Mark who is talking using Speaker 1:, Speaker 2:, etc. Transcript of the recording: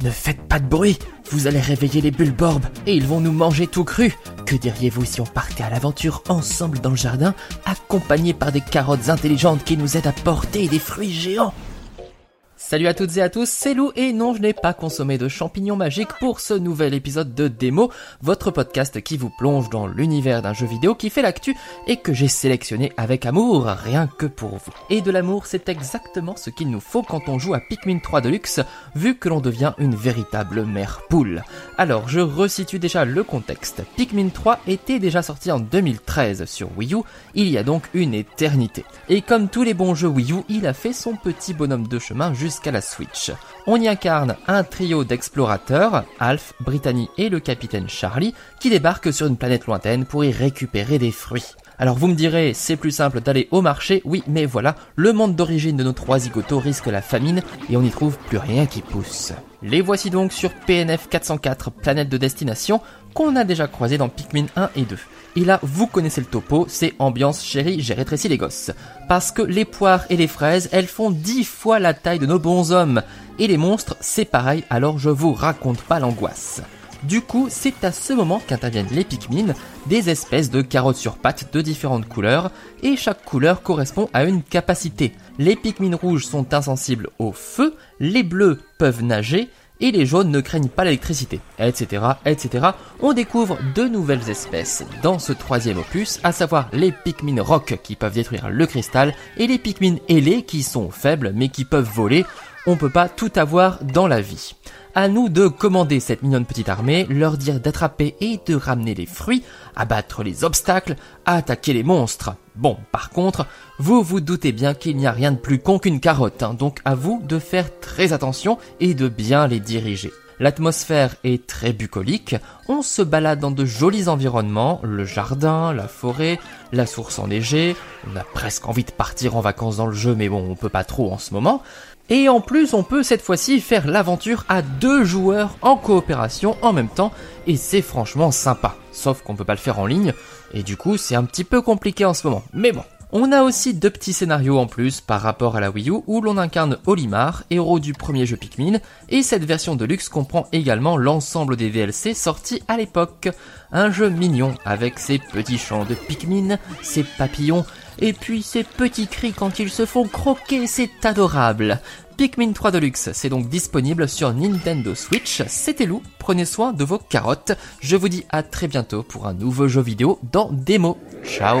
Speaker 1: Ne faites pas de bruit, vous allez réveiller les bulborbes et ils vont nous manger tout cru. Que diriez-vous si on partait à l'aventure ensemble dans le jardin, accompagnés par des carottes intelligentes qui nous aident à porter des fruits géants? Salut à toutes et à tous, c'est Lou et non je n'ai pas consommé de champignons magiques pour ce nouvel épisode de Démo, votre podcast qui vous plonge dans l'univers d'un jeu vidéo qui fait l'actu et que j'ai sélectionné avec amour, rien que pour vous. Et de l'amour c'est exactement ce qu'il nous faut quand on joue à Pikmin 3 Deluxe, vu que l'on devient une véritable mère poule. Alors je resitue déjà le contexte, Pikmin 3 était déjà sorti en 2013 sur Wii U, il y a donc une éternité. Et comme tous les bons jeux Wii U, il a fait son petit bonhomme de chemin qu'à la Switch. On y incarne un trio d'explorateurs, Alf, Brittany et le capitaine Charlie, qui débarquent sur une planète lointaine pour y récupérer des fruits. Alors vous me direz, c'est plus simple d'aller au marché, oui, mais voilà, le monde d'origine de nos trois zigotos risque la famine et on n'y trouve plus rien qui pousse. Les voici donc sur PNF 404, planète de destination, qu'on a déjà croisé dans Pikmin 1 et 2. Et là, vous connaissez le topo, c'est ambiance chérie, j'ai rétréci les gosses. Parce que les poires et les fraises, elles font dix fois la taille de nos bons hommes. Et les monstres, c'est pareil, alors je vous raconte pas l'angoisse. Du coup, c'est à ce moment qu'interviennent les Pikmin, des espèces de carottes sur pattes de différentes couleurs, et chaque couleur correspond à une capacité. Les Pikmin rouges sont insensibles au feu, les bleus peuvent nager, et les jaunes ne craignent pas l'électricité, etc., etc. On découvre de nouvelles espèces dans ce troisième opus, à savoir les Pikmin rock qui peuvent détruire le cristal et les Pikmin ailés qui sont faibles mais qui peuvent voler. On peut pas tout avoir dans la vie. À nous de commander cette mignonne petite armée, leur dire d'attraper et de ramener les fruits, abattre les obstacles, attaquer les monstres. Bon, par contre, vous vous doutez bien qu'il n'y a rien de plus con qu'une carotte, hein, donc à vous de faire très attention et de bien les diriger. L'atmosphère est très bucolique, on se balade dans de jolis environnements, le jardin, la forêt, la source enneigée, on a presque envie de partir en vacances dans le jeu mais bon on peut pas trop en ce moment. Et en plus on peut cette fois-ci faire l'aventure à deux joueurs en coopération en même temps et c'est franchement sympa. Sauf qu'on peut pas le faire en ligne et du coup c'est un petit peu compliqué en ce moment. Mais bon, on a aussi deux petits scénarios en plus par rapport à la Wii U où l'on incarne Olimar, héros du premier jeu Pikmin, et cette version de luxe comprend également l'ensemble des DLC sortis à l'époque. Un jeu mignon avec ses petits chants de Pikmin, ses papillons, et puis ses petits cris quand ils se font croquer, c'est adorable. Pikmin 3 Deluxe, c'est donc disponible sur Nintendo Switch. C'était Lou, prenez soin de vos carottes. Je vous dis à très bientôt pour un nouveau jeu vidéo dans Démo. Ciao